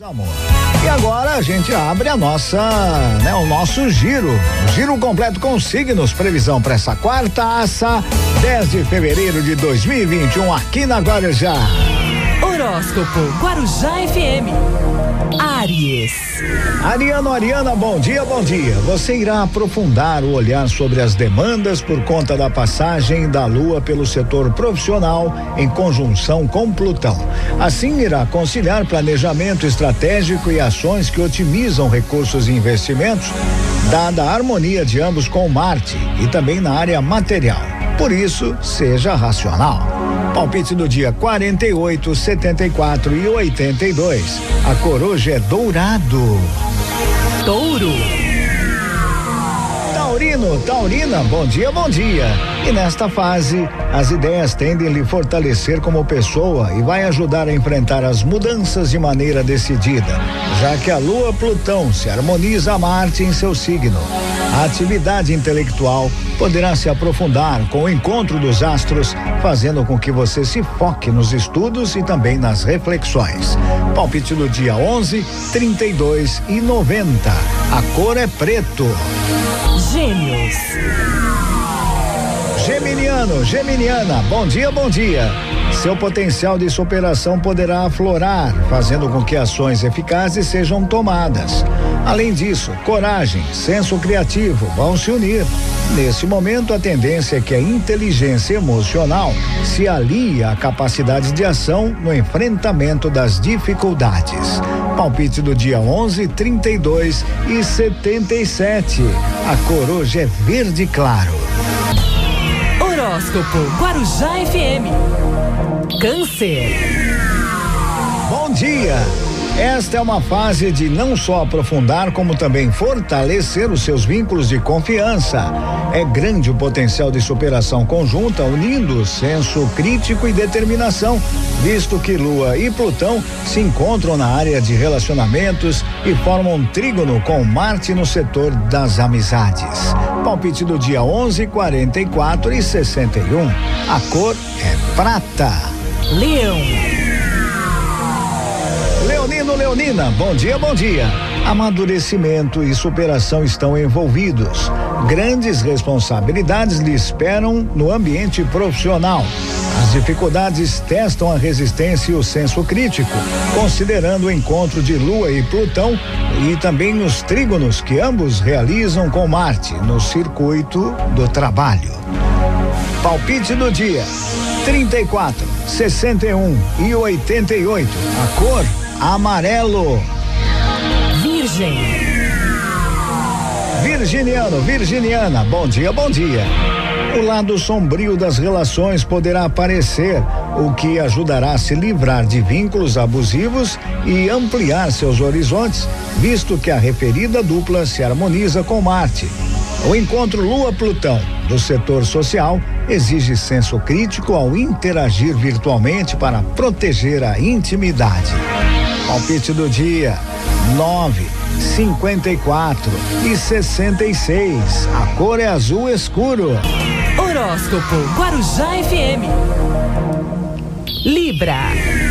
Amor. E agora a gente abre a nossa, né, o nosso giro, o giro completo com signos, previsão para essa quarta-aça, 10 de fevereiro de 2021, aqui na Guarujá. Horóscopo Guarujá FM. Aries. Ariano, Ariana, bom dia, bom dia. Você irá aprofundar o olhar sobre as demandas por conta da passagem da Lua pelo setor profissional em conjunção com Plutão. Assim, irá conciliar planejamento estratégico e ações que otimizam recursos e investimentos, dada a harmonia de ambos com Marte e também na área material. Por isso, seja racional. Palpite do dia 48, 74 e 82. A coruja é dourado. Touro. Taurino, Taurina, bom dia, bom dia. E nesta fase, as ideias tendem a lhe fortalecer como pessoa e vai ajudar a enfrentar as mudanças de maneira decidida, já que a Lua Plutão se harmoniza a Marte em seu signo. A atividade intelectual poderá se aprofundar com o encontro dos astros, fazendo com que você se foque nos estudos e também nas reflexões. Palpite do dia 11, 32 e 90. A cor é preto. Gêmeos. Geminiano, Geminiana, bom dia, bom dia. Seu potencial de superação poderá aflorar, fazendo com que ações eficazes sejam tomadas. Além disso, coragem, senso criativo vão se unir. Nesse momento, a tendência é que a inteligência emocional se alie à capacidade de ação no enfrentamento das dificuldades. Palpite do dia 11, 32 e 77. A cor hoje é verde claro. Horóscopo Guarujá FM. Câncer. Bom dia! Esta é uma fase de não só aprofundar, como também fortalecer os seus vínculos de confiança. É grande o potencial de superação conjunta, unindo senso crítico e determinação, visto que Lua e Plutão se encontram na área de relacionamentos e formam um trígono com Marte no setor das amizades. Palpite do dia 11, 44 e 61. A cor é prata. Leão. Leonina, bom dia, bom dia. Amadurecimento e superação estão envolvidos. Grandes responsabilidades lhe esperam no ambiente profissional. As dificuldades testam a resistência e o senso crítico, considerando o encontro de Lua e Plutão e também os trígonos que ambos realizam com Marte no circuito do trabalho. Palpite do dia: 34, 61 e 88. A cor amarelo. Virgem. Virginiano, Virginiana, bom dia, bom dia. O lado sombrio das relações poderá aparecer, o que ajudará a se livrar de vínculos abusivos e ampliar seus horizontes, visto que a referida dupla se harmoniza com Marte. O encontro Lua-Plutão do setor social exige senso crítico ao interagir virtualmente para proteger a intimidade. Palpite do dia: 9, 54 e 66. A cor é azul escuro. Horóscopo Guarujá FM. Libra.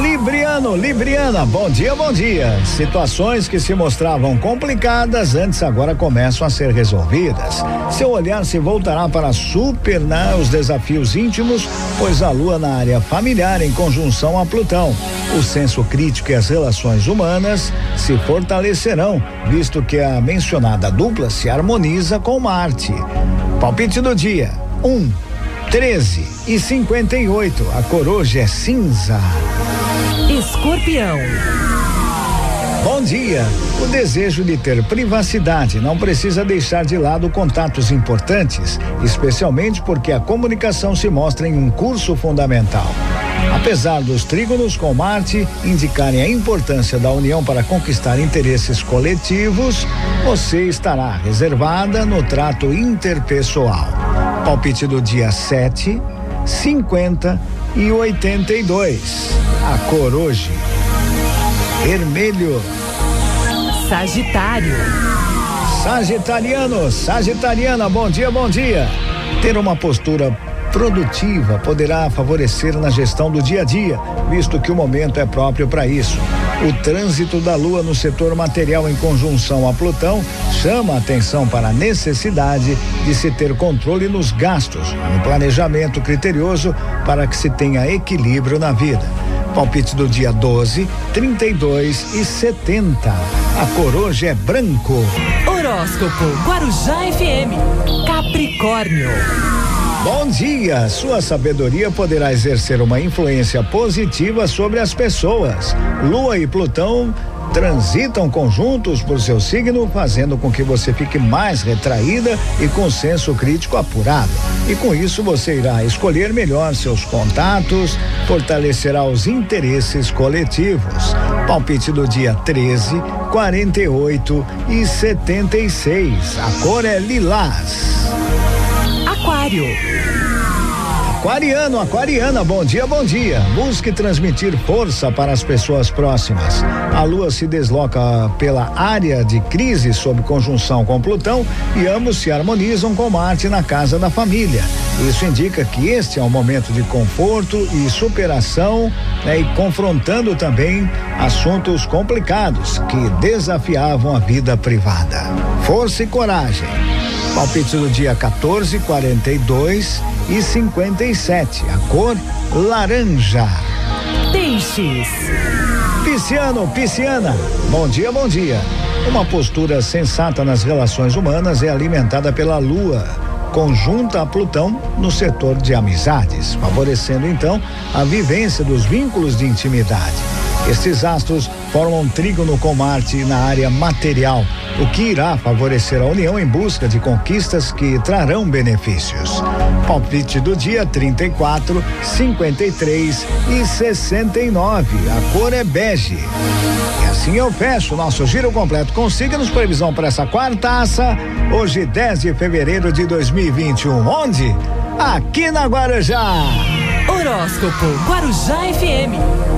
Libriano, Libriana, bom dia, bom dia. Situações que se mostravam complicadas antes agora começam a ser resolvidas. Seu olhar se voltará para superar os desafios íntimos, pois a lua na área familiar em conjunção a Plutão. O senso crítico e as relações humanas se fortalecerão, visto que a mencionada dupla se harmoniza com Marte. Palpite do dia: 1, um, 13 e 58. A coroja é cinza. Escorpião. Bom dia. O desejo de ter privacidade não precisa deixar de lado contatos importantes, especialmente porque a comunicação se mostra em um curso fundamental. Apesar dos trígonos com Marte indicarem a importância da união para conquistar interesses coletivos, você estará reservada no trato interpessoal. Palpite do dia 7, 50 e 82. A cor hoje vermelho. Sagitário. Sagitariano, Sagitariana, bom dia, bom dia. Ter uma postura produtiva poderá favorecer na gestão do dia a dia, visto que o momento é próprio para isso. O trânsito da Lua no setor material em conjunção a Plutão chama a atenção para a necessidade de se ter controle nos gastos, no planejamento criterioso para que se tenha equilíbrio na vida. Palpite do dia 12, 32 e 70. A cor hoje é branco. Horóscopo Guarujá FM. Capricórnio. Bom dia! Sua sabedoria poderá exercer uma influência positiva sobre as pessoas. Lua e Plutão transitam conjuntos por seu signo, fazendo com que você fique mais retraída e com senso crítico apurado. E com isso você irá escolher melhor seus contatos, fortalecerá os interesses coletivos. Palpite do dia 13, 48 e 76. A cor é lilás. Aquário. Aquariano, aquariana, bom dia, bom dia. Busque transmitir força para as pessoas próximas. A lua se desloca pela área de crise sob conjunção com Plutão e ambos se harmonizam com Marte na casa da família. Isso indica que este é um momento de conforto e superação, né, e confrontando também assuntos complicados que desafiavam a vida privada. Força e coragem. Palpite do dia 14, 42 e 57. A cor laranja. Peixes. Pisciano, pisciana. Bom dia, bom dia. Uma postura sensata nas relações humanas é alimentada pela lua, conjunta a Plutão no setor de amizades, favorecendo então a vivência dos vínculos de intimidade. Estes astros formam um trígono com Marte na área material, o que irá favorecer a união em busca de conquistas que trarão benefícios. Palpite do dia 34, 53 e 69. A cor é bege. E assim eu fecho nosso giro completo com signos previsão para essa quartaça, hoje 10 de fevereiro de 2021. Onde? Aqui na Guarujá. Horóscopo Guarujá FM.